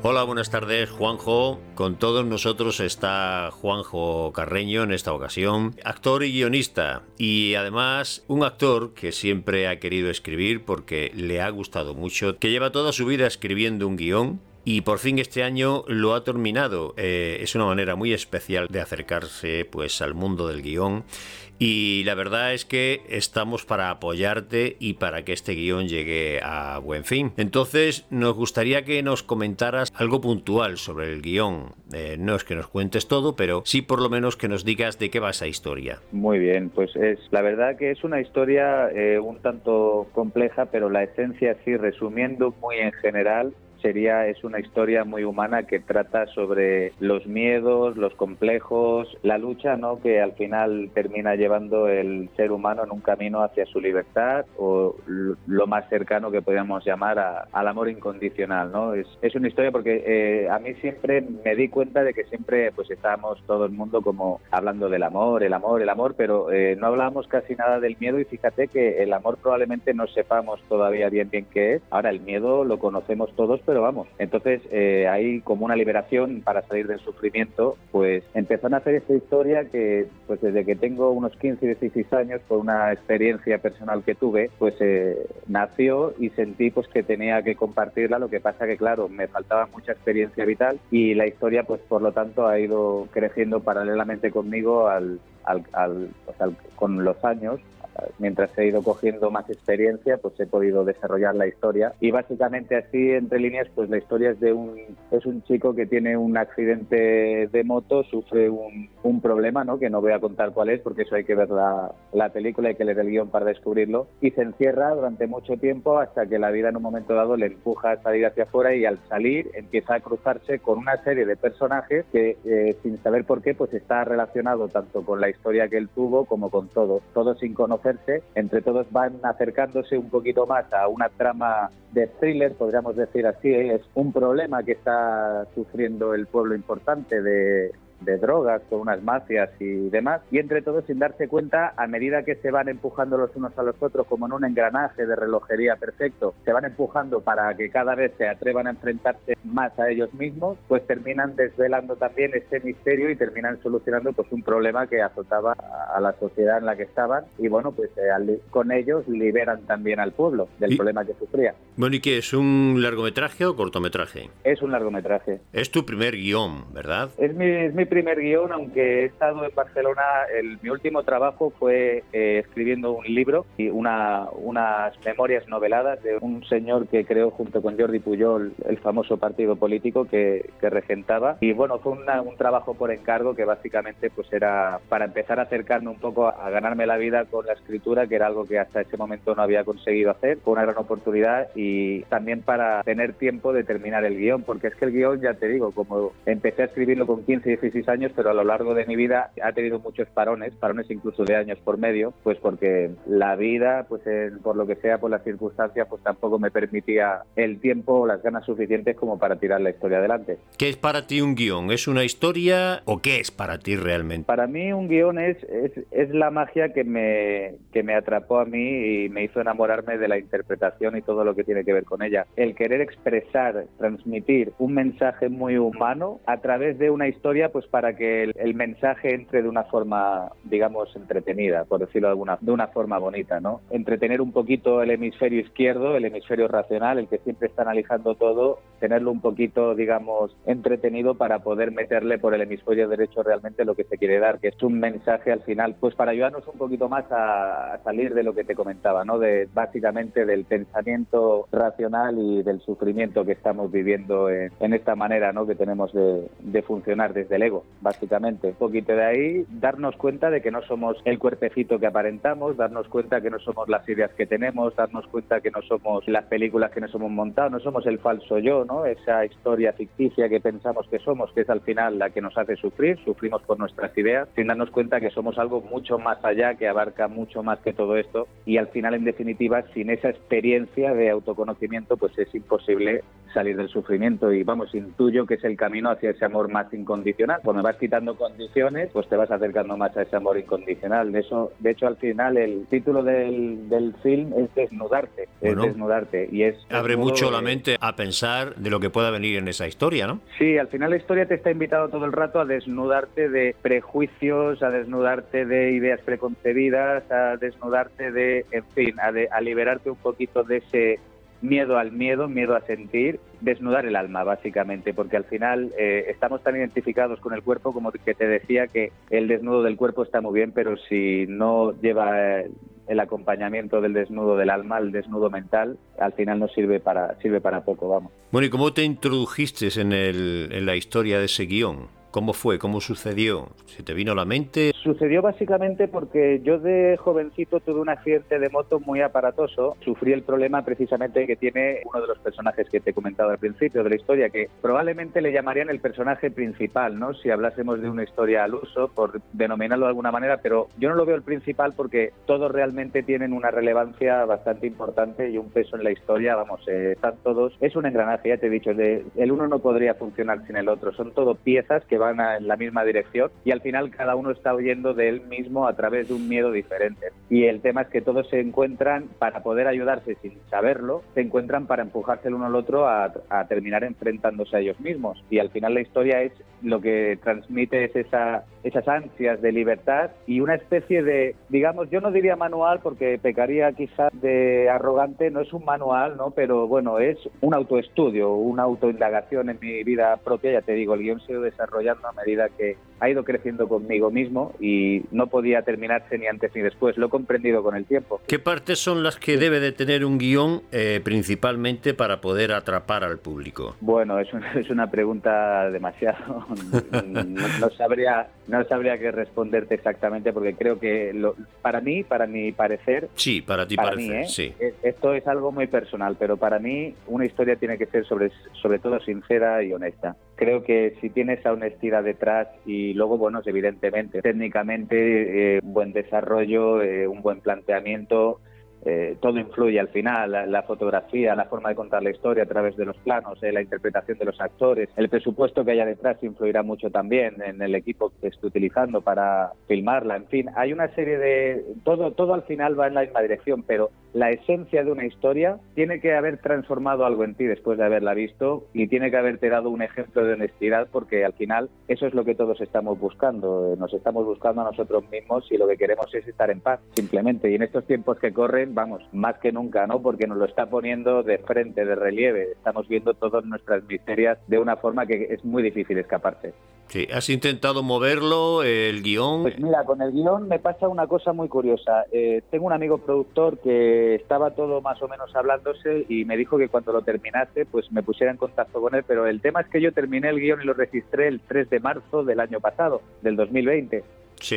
Hola, buenas tardes, Juanjo. Con todos nosotros está Juanjo Carreño en esta ocasión, actor y guionista, y además un actor que siempre ha querido escribir porque le ha gustado mucho, que lleva toda su vida escribiendo un guion y por fin este año lo ha terminado. Eh, es una manera muy especial de acercarse pues al mundo del guion y la verdad es que estamos para apoyarte y para que este guion llegue a buen fin. Entonces nos gustaría que nos comentaras algo puntual sobre el guion. Eh, no es que nos cuentes todo, pero sí por lo menos que nos digas de qué va esa historia. Muy bien, pues es la verdad que es una historia eh, un tanto compleja, pero la esencia sí resumiendo muy en general sería es una historia muy humana que trata sobre los miedos, los complejos, la lucha, ¿no? Que al final termina llevando el ser humano en un camino hacia su libertad o lo más cercano que podríamos llamar al amor incondicional, ¿no? Es, es una historia porque eh, a mí siempre me di cuenta de que siempre pues estábamos todo el mundo como hablando del amor, el amor, el amor, pero eh, no hablábamos casi nada del miedo y fíjate que el amor probablemente no sepamos todavía bien bien qué es. Ahora el miedo lo conocemos todos, pero vamos. Entonces, eh, hay como una liberación para salir del sufrimiento, pues empezaron a hacer esta historia que, pues desde que tengo unos 15 y 16 años, por una experiencia personal que tuve, pues eh, nació y sentí pues que tenía que compartirla, lo que pasa que, claro, me faltaba mucha experiencia vital y la historia, pues por lo tanto, ha ido creciendo paralelamente conmigo al, al, al, con los años mientras he ido cogiendo más experiencia, pues he podido desarrollar la historia. Y básicamente así, entre líneas, pues la historia es de un, es un chico que tiene un accidente de moto, sufre un, un problema, ¿no? Que no voy a contar cuál es, porque eso hay que ver la, la película, hay que leer el guion para descubrirlo. Y se encierra durante mucho tiempo hasta que la vida en un momento dado le empuja a salir hacia afuera y al salir empieza a cruzarse con una serie de personajes que, eh, sin saber por qué, pues está relacionado tanto con la historia que él tuvo como con todo, todo sin conocer entre todos van acercándose un poquito más a una trama de thriller, podríamos decir así, es un problema que está sufriendo el pueblo importante de, de drogas con unas mafias y demás, y entre todos sin darse cuenta, a medida que se van empujando los unos a los otros como en un engranaje de relojería perfecto, se van empujando para que cada vez se atrevan a enfrentarse más a ellos mismos, pues terminan desvelando también este misterio y terminan solucionando pues un problema que azotaba a la sociedad en la que estaban y bueno, pues eh, con ellos liberan también al pueblo del problema que sufría. Bueno, ¿y qué es? ¿Un largometraje o cortometraje? Es un largometraje. Es tu primer guion, ¿verdad? Es mi, es mi primer guion, aunque he estado en Barcelona, el, mi último trabajo fue eh, escribiendo un libro y una, unas memorias noveladas de un señor que creó junto con Jordi Pujol el famoso partido político que, que regentaba. Y bueno, fue un trabajo por encargo que básicamente pues era para empezar a acercarme un poco a, a ganarme la vida con la escritura, que era algo que hasta ese momento no había conseguido hacer. Fue una gran oportunidad y también para tener tiempo de terminar el guion, porque es que el guion, ya te digo, como empecé a escribirlo con 15 y 16 años, pero a lo largo de mi vida ha tenido muchos parones, parones incluso de años por medio, pues porque la vida, pues por lo que sea, por las circunstancias, pues tampoco me permitía el tiempo o las ganas suficientes como para tirar la historia adelante. ¿Qué es para ti un guion? ¿Es una historia o qué es para ti realmente? Para mí un guion es, es, es la magia que me, que me atrapó a mí y me hizo enamorarme de la interpretación y todo lo que tiene que ver con ella. El querer expresar, transmitir un mensaje muy humano a través de una historia, pues para que el, mensaje entre de una forma, digamos, entretenida, por decirlo de, alguna, de una forma bonita, ¿no? Entretener un poquito el hemisferio izquierdo, el hemisferio racional, el que siempre está analizando todo, tenerlo un poquito, digamos, entretenido para poder meterle por el hemisferio derecho realmente lo que se quiere dar, que es un mensaje al final, pues para ayudarnos un poquito más a, salir de lo que te comentaba, ¿no? De básicamente del pensamiento racional y del sufrimiento que estamos viviendo en, esta manera, ¿no? Que tenemos de funcionar desde el ego básicamente. Un poquito de ahí, darnos cuenta de que no somos el cuerpecito que aparentamos, darnos cuenta que no somos las ideas que tenemos, darnos cuenta que no somos las películas que nos hemos montado, no somos el falso yo, ¿no? Esa historia ficticia que pensamos que somos, que es al final la que nos hace sufrir, sufrimos por nuestras ideas, sin darnos cuenta que somos algo mucho más allá, que abarca mucho más que todo esto y al final, en definitiva, sin esa experiencia de autoconocimiento, pues es imposible salir del sufrimiento y vamos, intuyo que es el camino hacia ese amor más incondicional me vas quitando condiciones, pues te vas acercando más a ese amor incondicional. De eso, de hecho, al final el título del, del film es desnudarte, es desnudarte y es abre mucho la mente a pensar de lo que pueda venir en esa historia, ¿no? Sí, al final la historia te está invitado todo el rato a desnudarte de prejuicios, a desnudarte de ideas preconcebidas, a desnudarte de, en fin, a, a liberarte un poquito de ese miedo al miedo, miedo a sentir, desnudar el alma, básicamente, porque al final eh, estamos tan identificados con el cuerpo como que te decía que el desnudo del cuerpo está muy bien, pero si no lleva eh, el acompañamiento del desnudo del alma, el desnudo mental, al final no sirve para, sirve para poco, vamos. Bueno, ¿y cómo te introdujiste en, el, en la historia de ese guion? ¿Cómo fue? ¿Cómo sucedió? ¿Se te vino a la mente? Sucedió básicamente porque yo de jovencito tuve un accidente de moto muy aparatoso. Sufrí el problema precisamente que tiene uno de los personajes que te he comentado al principio de la historia, que probablemente le llamarían el personaje principal, ¿no? Si hablásemos de una historia al uso, por denominarlo de alguna manera, pero yo no lo veo el principal porque todos realmente tienen una relevancia bastante importante y un peso en la historia. Vamos, eh, están todos. Es un engranaje, ya te he dicho, el uno no podría funcionar sin el otro. Son todo piezas que van en la misma dirección y al final cada uno está de él mismo a través de un miedo diferente. Y el tema es que todos se encuentran para poder ayudarse sin saberlo, se encuentran para empujarse el uno al otro a, terminar enfrentándose a ellos mismos. Y al final la historia es lo que transmite es esa, esas ansias de libertad y una especie de, digamos, yo no diría manual porque pecaría quizás de arrogante, no es un manual, ¿no? Pero bueno, es un autoestudio, una autoindagación en mi vida propia, ya te digo, el guion se ha ido desarrollando a medida que ha ido creciendo conmigo mismo y no podía terminarse ni antes ni después. Lo he comprendido con el tiempo. ¿Qué partes son las que debe de tener un guion eh, principalmente para poder atrapar al público? Bueno, es una, es una pregunta demasiado... no, sabría, no sabría qué responderte exactamente porque creo que lo, para mí, para mi parecer... Sí, para ti para parecer, ¿eh? sí. E, esto es algo muy personal, pero para mí una historia tiene que ser sobre, sobre todo sincera y honesta. Creo que si tienes esa honestidad detrás y luego, bueno, evidentemente, técnicamente, eh, buen desarrollo, eh, un buen planteamiento, eh, todo influye al final, la, fotografía, la forma de contar la historia a través de los planos, eh, la interpretación de los actores, el presupuesto que haya detrás influirá mucho también en el equipo que esté utilizando para filmarla, en fin, hay una serie de... Todo, todo al final va en la misma dirección, pero la esencia de una historia tiene que haber transformado algo en ti después de haberla visto y tiene que haberte dado un ejemplo de honestidad porque al final eso es lo que todos estamos buscando, nos estamos buscando a nosotros mismos y lo que queremos es estar en paz, simplemente. Y en estos tiempos que corren, vamos, más que nunca, ¿no? Porque nos lo está poniendo de frente, de relieve. Estamos viendo todas nuestras miserias de una forma que es muy difícil escaparse. Sí, ¿has intentado moverlo, el guion? Pues mira, con el guion me pasa una cosa muy curiosa. Eh, tengo un amigo productor que estaba todo más o menos hablándose y me dijo que cuando lo terminase, pues me pusiera en contacto con él, pero el tema es que yo terminé el guion y lo registré el 3 de marzo del año pasado, del 2020.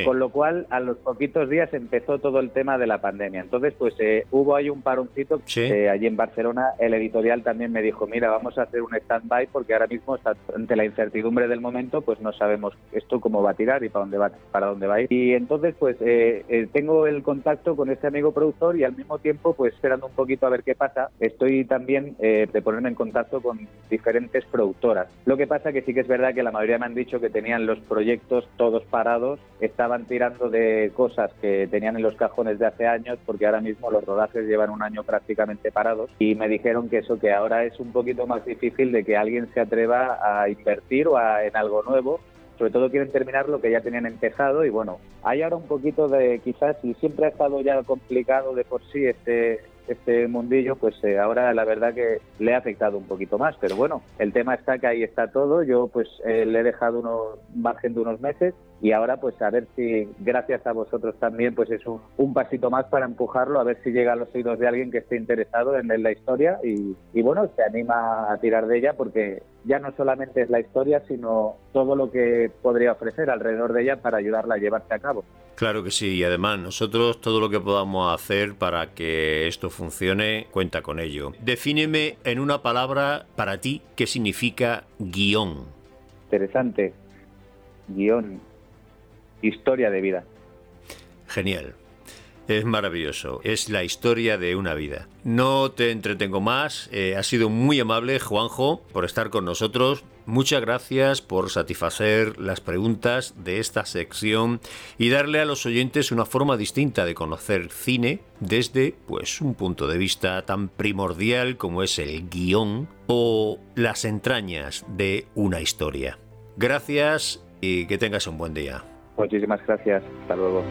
Con lo cual, a los poquitos días empezó todo el tema de la pandemia. Entonces, pues eh, hubo ahí un paroncito. Eh, allí en Barcelona, el editorial también me dijo, mira, vamos a hacer un stand-by porque ahora mismo, ante la incertidumbre del momento, pues no sabemos esto cómo va a tirar y para dónde va, para dónde va a ir. Y entonces, pues eh, tengo el contacto con este amigo productor y al mismo tiempo, pues esperando un poquito a ver qué pasa, estoy también de ponerme en contacto con diferentes productoras. Lo que pasa que sí que es verdad que la mayoría me han dicho que tenían los proyectos todos parados estaban tirando de cosas que tenían en los cajones de hace años porque ahora mismo los rodajes llevan un año prácticamente parados y me dijeron que eso que ahora es un poquito más difícil de que alguien se atreva a invertir o a, en algo nuevo sobre todo quieren terminar lo que ya tenían empezado y bueno, hay ahora un poquito de quizás y siempre ha estado ya complicado de por sí este este mundillo, pues eh, ahora la verdad que le ha afectado un poquito más. Pero bueno, el tema está que ahí está todo. Yo pues eh, le he dejado unos margen de unos meses y ahora pues a ver si gracias a vosotros también pues es un, un pasito más para empujarlo, a ver si llega a los oídos de alguien que esté interesado en, la historia y, y bueno, se anima a tirar de ella porque ya no solamente es la historia, sino todo lo que podría ofrecer alrededor de ella para ayudarla a llevarse a cabo. Claro que sí, y además nosotros todo lo que podamos hacer para que esto funcione, cuenta con ello. Defíneme en una palabra para ti qué significa guion. Interesante. Guión. Historia de vida. Genial. Es maravilloso, es la historia de una vida. No te entretengo más, eh, ha sido muy amable Juanjo por estar con nosotros. muchas gracias por satisfacer las preguntas de esta sección y darle a los oyentes una forma distinta de conocer cine desde pues un punto de vista tan primordial como es el guion o las entrañas de una historia. Gracias y que tengas un buen día. Muchísimas gracias. Hasta luego.